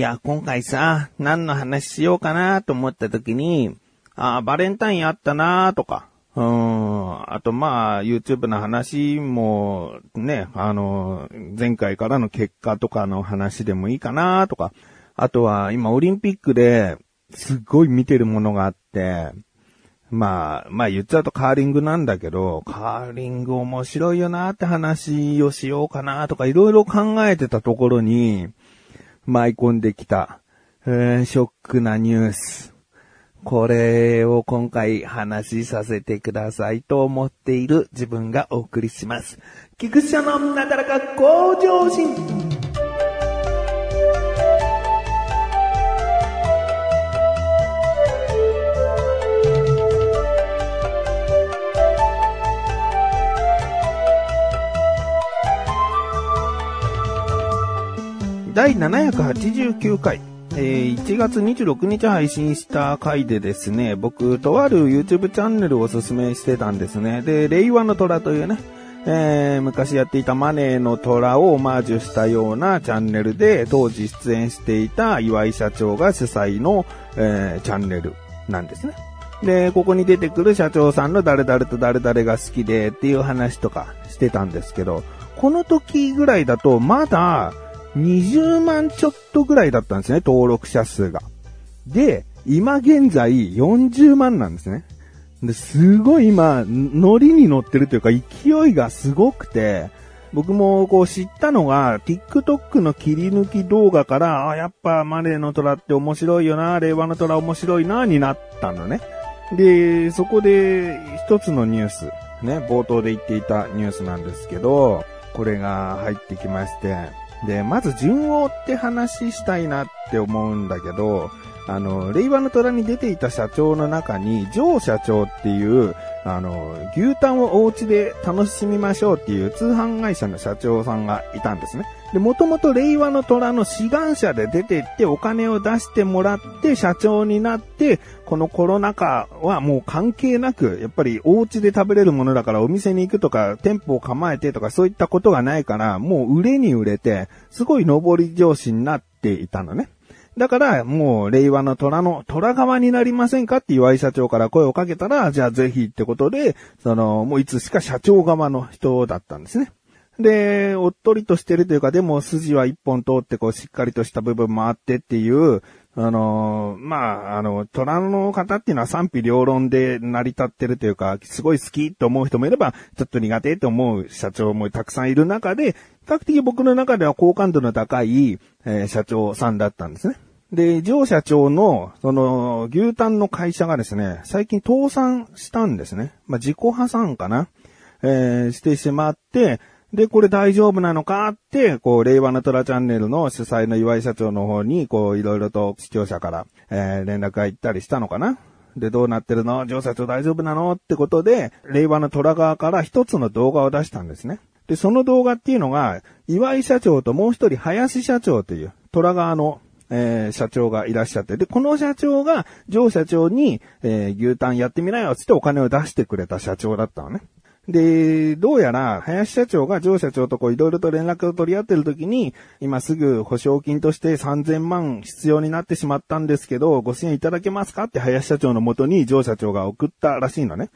いや、今回さ、何の話しようかなと思った時に、ああ、バレンタインあったなとか、うん、あとまあ、YouTube の話も、ね、あの、前回からの結果とかの話でもいいかなとか、あとは今オリンピックですっごい見てるものがあって、まあ、まあ言っちゃうとカーリングなんだけど、カーリング面白いよなって話をしようかなとかいろいろ考えてたところに、舞い込んできた、えー、ショックなニュース。これを今回話しさせてくださいと思っている自分がお送りします。菊池のなだらか向上心。第789回、えー、1月26日配信した回でですね、僕、とある YouTube チャンネルをおすすめしてたんですね。で、令和の虎というね、えー、昔やっていたマネーの虎をオマージュしたようなチャンネルで、当時出演していた岩井社長が主催の、えー、チャンネルなんですね。で、ここに出てくる社長さんの誰々と誰々が好きでっていう話とかしてたんですけど、この時ぐらいだとまだ、20万ちょっとぐらいだったんですね、登録者数が。で、今現在40万なんですね。で、すごい今、ノリに乗ってるというか勢いがすごくて、僕もこう知ったのが、TikTok の切り抜き動画から、あ、やっぱマネーの虎って面白いよな、令和の虎面白いな、になったのね。で、そこで一つのニュース、ね、冒頭で言っていたニュースなんですけど、これが入ってきまして、で、まず順を追って話したいなって思うんだけど、あの、令和の虎に出ていた社長の中に、ジョー社長っていう、あの、牛タンをお家で楽しみましょうっていう通販会社の社長さんがいたんですね。で、もともと令和の虎の志願者で出て行ってお金を出してもらって社長になって、このコロナ禍はもう関係なく、やっぱりお家で食べれるものだからお店に行くとか、店舗を構えてとかそういったことがないから、もう売れに売れて、すごい上り上司になっていたのね。だから、もう、令和の虎の、虎側になりませんかって岩井社長から声をかけたら、じゃあぜひってことで、その、もういつしか社長側の人だったんですね。で、おっとりとしてるというか、でも筋は一本通ってこうしっかりとした部分もあってっていう、あのまあ、あの、虎の方っていうのは賛否両論で成り立ってるというか、すごい好きと思う人もいれば、ちょっと苦手と思う社長もたくさんいる中で、比較的僕の中では好感度の高い、えー、社長さんだったんですね。で、上社長の、その、牛タンの会社がですね、最近倒産したんですね。まあ、自己破産かなえー、してしまって、で、これ大丈夫なのかって、こう、令和の虎チャンネルの主催の岩井社長の方に、こう、いろいろと視聴者から、えー、連絡が行ったりしたのかなで、どうなってるの？上社長大丈夫なの？ってことで、令和の虎側から一つの動画を出したんですね。で、その動画っていうのが、岩井社長ともう一人林社長という、虎側の、えー、社長がいらっしゃって、で、この社長が、上社長に、えー、牛タンやってみなよ、つってお金を出してくれた社長だったのね。で、どうやら、林社長が上社長とこういろいろと連絡を取り合ってる時に、今すぐ保証金として3000万必要になってしまったんですけど、ご支援いただけますかって林社長のもとに上社長が送ったらしいのね。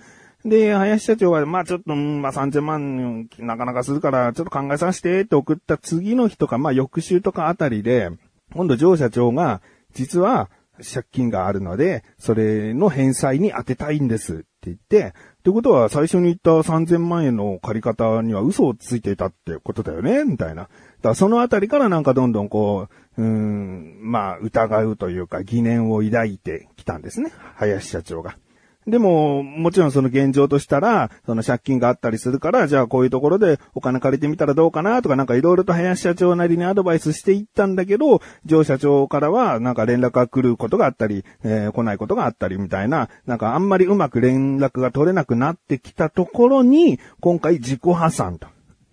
で、林社長は、まあちょっと、まあ3000万なかなかするから、ちょっと考えさせてって送った次の日とか、まあ翌週とかあたりで、今度上社長が、実は借金があるので、それの返済に当てたいんですって言って、ってことは最初に言った3000万円の借り方には嘘をついていたってことだよねみたいな。だからそのあたりからなんかどんどんこう、うーん、まあ疑うというか疑念を抱いてきたんですね。林社長が。でも、もちろんその現状としたら、その借金があったりするから、じゃあこういうところでお金借りてみたらどうかなとかなんかいろいろと林社長なりにアドバイスしていったんだけど、上社長からはなんか連絡が来ることがあったり、えー、来ないことがあったりみたいな、なんかあんまりうまく連絡が取れなくなってきたところに、今回自己破産と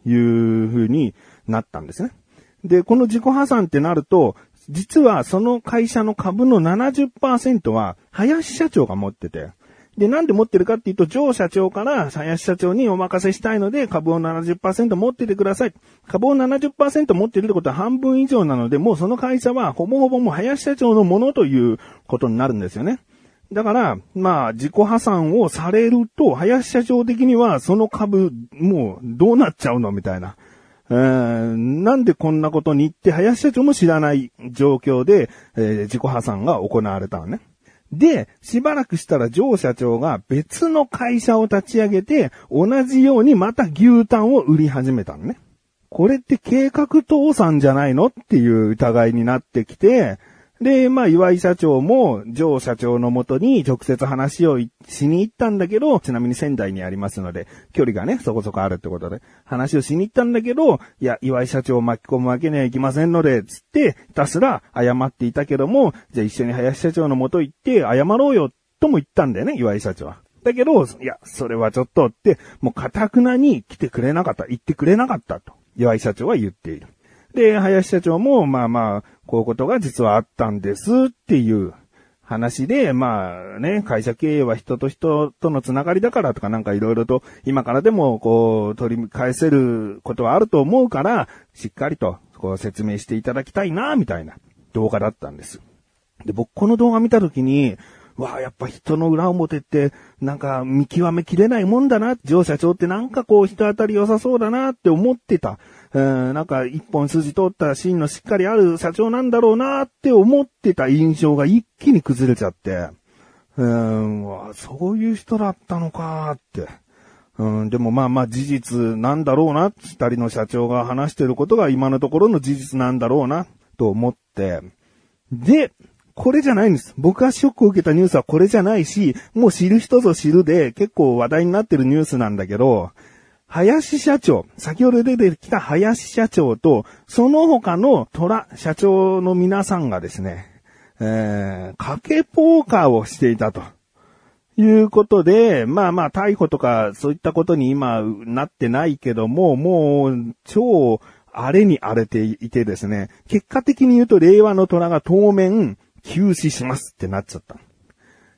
いう風になったんですね。で、この自己破産ってなると、実はその会社の株の70%は林社長が持ってて、で、なんで持ってるかっていうと、上社長から林社長にお任せしたいので、株を70%持っててください。株を70%持ってるってことは半分以上なので、もうその会社はほぼほぼもう林社長のものということになるんですよね。だから、まあ、自己破産をされると、林社長的には、その株、もう、どうなっちゃうのみたいな。えー、なんでこんなことに言って、林社長も知らない状況で、えー、自己破産が行われたのね。で、しばらくしたら上社長が別の会社を立ち上げて、同じようにまた牛タンを売り始めたのね。これって計画倒産じゃないの？っていう疑いになってきて、で、まあ、岩井社長も、上社長のもとに直接話をしに行ったんだけど、ちなみに仙台にありますので、距離がね、そこそこあるってことで、話をしに行ったんだけど、いや、岩井社長を巻き込むわけにはいきませんので、つって、ひたすら謝っていたけども、じゃあ一緒に林社長のもと行って謝ろうよ、とも言ったんだよね、岩井社長は。だけど、いや、それはちょっとって、もう堅くなに来てくれなかった、言ってくれなかったと、岩井社長は言っている。で、林社長も、まあまあ、こういうことが実はあったんですっていう話で、まあね、会社経営は人と人とのつながりだからとかなんかいろいろと今からでもこう取り返せることはあると思うから、しっかりとこう説明していただきたいな、みたいな動画だったんです。で、僕この動画見たときに、わあ、やっぱ人の裏表って、なんか見極めきれないもんだな、上社長ってなんかこう人当たり良さそうだなって思ってた。うん、なんか一本筋通った芯のしっかりある社長なんだろうなって思ってた印象が一気に崩れちゃって、うん、そういう人だったのかって。うん、でもまあまあ事実なんだろうな、二人の社長が話してることが今のところの事実なんだろうな、と思って。で、これじゃないんです。僕がショックを受けたニュースはこれじゃないし、もう知る人ぞ知るで結構話題になってるニュースなんだけど、林社長、先ほど出てきた林社長と、その他の虎社長の皆さんがですね、えー、賭けポーカーをしていたと。いうことで、まあまあ逮捕とかそういったことに今なってないけども、もう超荒れに荒れていてですね、結果的に言うと令和の虎が当面休止しますってなっちゃった。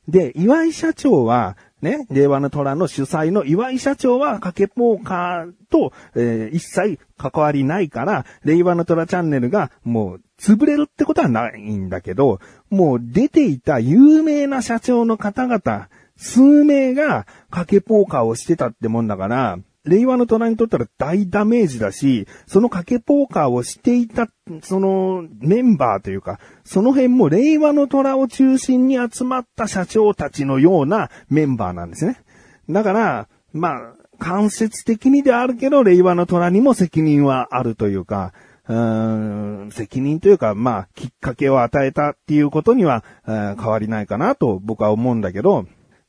で、岩井社長はね、令和の虎の主催の岩井社長は賭けポーカーと、えー、一切関わりないから、令和の虎チャンネルがもう潰れるってことはないんだけど、もう出ていた有名な社長の方々、数名が賭けポーカーをしてたってもんだから、令和の虎にとったら大ダメージだし、その賭けポーカーをしていた、そのメンバーというか、その辺も令和の虎を中心に集まった社長たちのようなメンバーなんですね。だから、まあ、間接的にであるけど、令和の虎にも責任はあるというか、うーん責任というか、まあ、きっかけを与えたっていうことには、変わりないかなと僕は思うんだけど、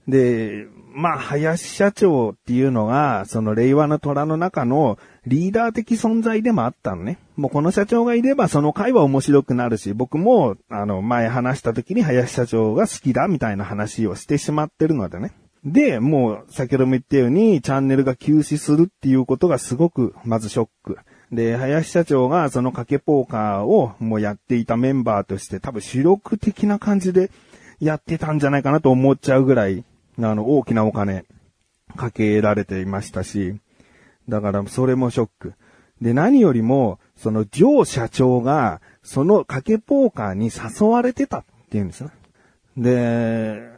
で、まあ、林社長っていうのが、その令和の虎の中のリーダー的存在でもあったのね。もうこの社長がいればその会は面白くなるし、僕も、あの、前話した時に林社長が好きだみたいな話をしてしまってるのでね。で、もう先ほども言ったようにチャンネルが休止するっていうことがすごく、まずショック。で、林社長がその賭けポーカーをもうやっていたメンバーとして多分主力的な感じでやってたんじゃないかなと思っちゃうぐらい、あの、大きなお金、かけられていましたし、だからそれもショック。で、何よりも、その、ジョー社長が、その賭けポーカーに誘われてたっていうんですよ。で、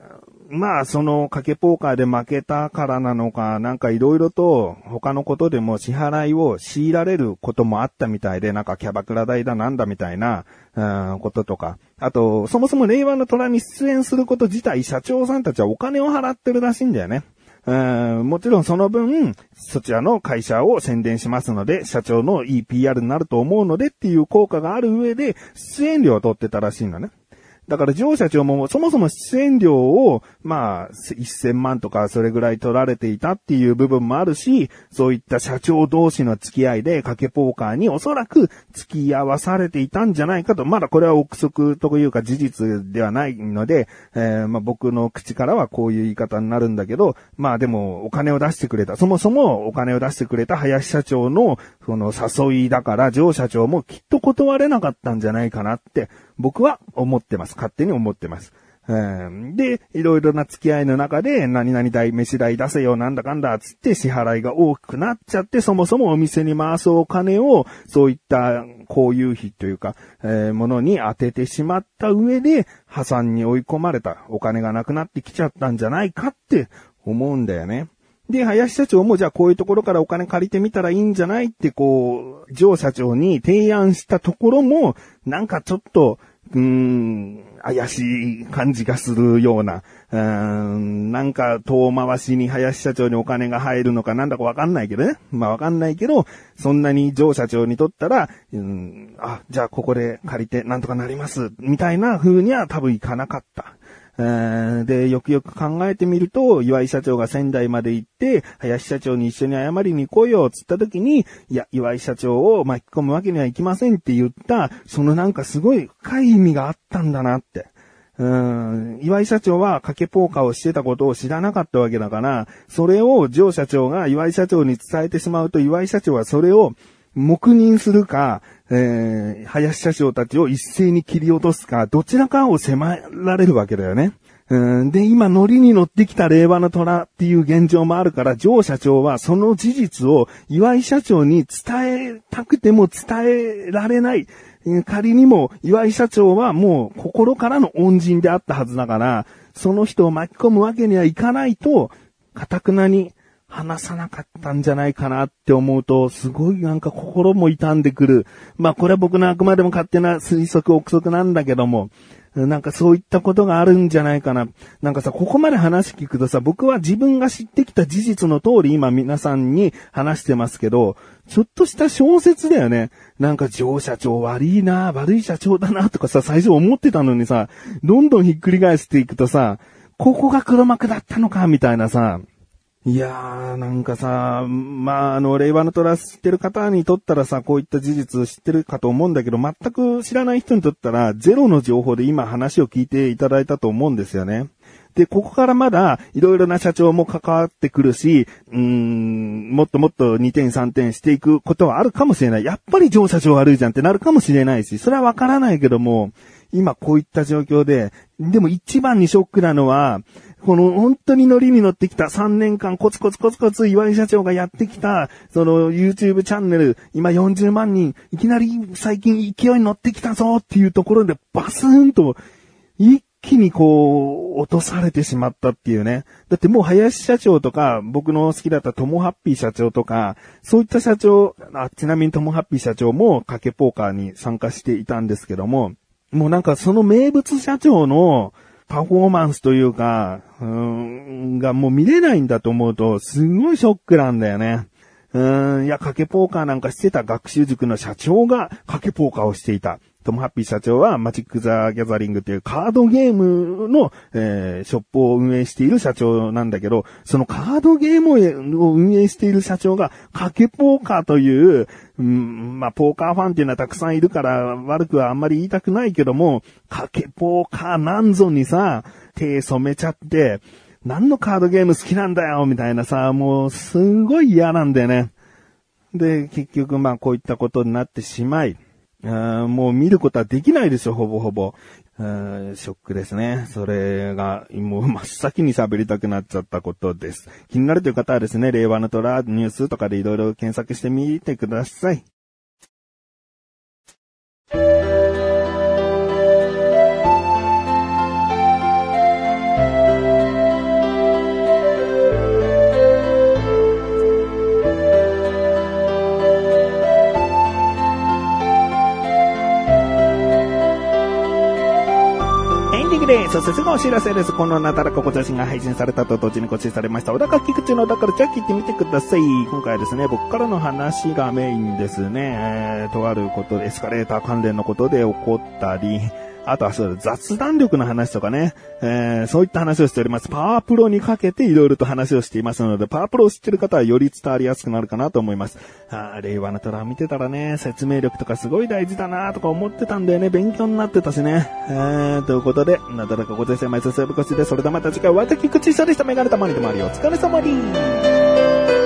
まあ、その賭けポーカーで負けたからなのか、なんかいろいろと他のことでも支払いを強いられることもあったみたいで、なんかキャバクラ代だなんだみたいな、うん、こととか。あと、そもそも令和の虎に出演すること自体、社長さんたちはお金を払ってるらしいんだよね。うん、もちろんその分、そちらの会社を宣伝しますので、社長のいい PR になると思うのでっていう効果がある上で、出演料を取ってたらしいんだね。だから上社長もそもそも出演料を、まあ、1000万とかそれぐらい取られていたっていう部分もあるし、そういった社長同士の付き合いで賭けポーカーにおそらく付き合わされていたんじゃないかと、まだこれは憶測というか事実ではないので、えー、まあ僕の口からはこういう言い方になるんだけど、まあでもお金を出してくれた、そもそもお金を出してくれた林社長のその誘いだから、上社長もきっと断れなかったんじゃないかなって僕は思ってます。勝手に思ってます。うんで、いろいろな付き合いの中で、何々代、飯代出せよ、なんだかんだ、つって支払いが大きくなっちゃって、そもそもお店に回すお金を、そういったこういう費というか、えー、ものに当ててしまった上で、破産に追い込まれた、お金がなくなってきちゃったんじゃないかって思うんだよね。で、林社長もじゃあこういうところからお金借りてみたらいいんじゃないってこう、上社長に提案したところも、なんかちょっと、うーん、怪しい感じがするような、うーん、なんか遠回しに林社長にお金が入るのかなんだかわかんないけどね。まあわかんないけど、そんなに上社長にとったら、うん、あ、じゃあここで借りてなんとかなります、みたいな風には多分いかなかった。で、よくよく考えてみると、岩井社長が仙台まで行って、林社長に一緒に謝りに行こうよ、つった時に、いや、岩井社長を巻き込むわけにはいきませんって言った、そのなんかすごい深い意味があったんだなって。うん、岩井社長は賭けポーカーをしてたことを知らなかったわけだから、それを上社長が岩井社長に伝えてしまうと、岩井社長はそれを黙認するか、えー、林社長たちを一斉に切り落とすか、どちらかを迫られるわけだよね。うん、で、今、ノリに乗ってきた令和の虎っていう現状もあるから、上社長はその事実を岩井社長に伝えたくても伝えられない。仮にも岩井社長はもう心からの恩人であったはずだから、その人を巻き込むわけにはいかないと、かたくなに話さなかったんじゃないかなって思うと、すごいなんか心も痛んでくる。まあこれは僕のあくまでも勝手な推測憶測なんだけども、なんかそういったことがあるんじゃないかな。なんかさ、ここまで話聞くとさ、僕は自分が知ってきた事実の通り今皆さんに話してますけど、ちょっとした小説だよね。なんか上社長悪いな、悪い社長だなとかさ、最初思ってたのにさ、どんどんひっくり返していくとさ、ここが黒幕だったのか、みたいなさ、いやー、なんかさ、まあ、あの、令和のトラ知ってる方にとったらさ、こういった事実知ってるかと思うんだけど、全く知らない人にとったら、ゼロの情報で今話を聞いていただいたと思うんですよね。で、ここからまだ、いろいろな社長も関わってくるし、うーん、もっともっと2点3点していくことはあるかもしれない。やっぱり上社長悪いじゃんってなるかもしれないし、それはわからないけども、今こういった状況で、でも一番にショックなのは、この本当にノリに乗ってきた3年間コツコツコツコツ岩井社長がやってきた、その YouTube チャンネル、今40万人、いきなり最近勢いに乗ってきたぞっていうところでバスーンと一気にこう落とされてしまったっていうね。だってもう林社長とか、僕の好きだったトモハッピー社長とか、そういった社長、あちなみにトモハッピー社長も賭けポーカーに参加していたんですけども、もうなんかその名物社長のパフォーマンスというか、うん、がもう見れないんだと思うと、すごいショックなんだよね。うん、いや、賭けポーカーなんかしてた学習塾の社長が賭けポーカーをしていた。トムハッピー社長はマジック・ザ・ギャザリングっていうカードゲームの、えー、ショップを運営している社長なんだけど、そのカードゲームを運営している社長が、賭けポーカーという、うん、まあ、ポーカーファンっていうのはたくさんいるから悪くはあんまり言いたくないけども、賭けポーカーなんぞにさ、手染めちゃって、何のカードゲーム好きなんだよみたいなさ、もうすんごい嫌なんだよね。で、結局まあこういったことになってしまい、もう見ることはできないでしょ、ほぼほぼ。ショックですね。それが、もう真っ先に喋りたくなっちゃったことです。気になるという方はですね、令和の虎ニュースとかでいろいろ検索してみてください。です。そしてすぐお知らせです。このなだらかご写真が配信されたと同時に告知されました。小高菊池のだからじゃあ聞いてみてください。今回はですね、僕からの話がメインですね。えー、とあることでエスカレーター関連のことで起こったり、あとはそう雑談力の話とかね、えー、そういった話をしております。パワープロにかけていろいろと話をしていますので、パワープロを知ってる方はより伝わりやすくなるかなと思います。あ令和の虎見てたらね、説明力とかすごい大事だなとか思ってたんだよね。勉強になってたしね。えー、ということで、なだらかご先生、毎週セブコシで、それではまた次回、わたき口下でしたメガネたまりでもあるよ。お疲れ様に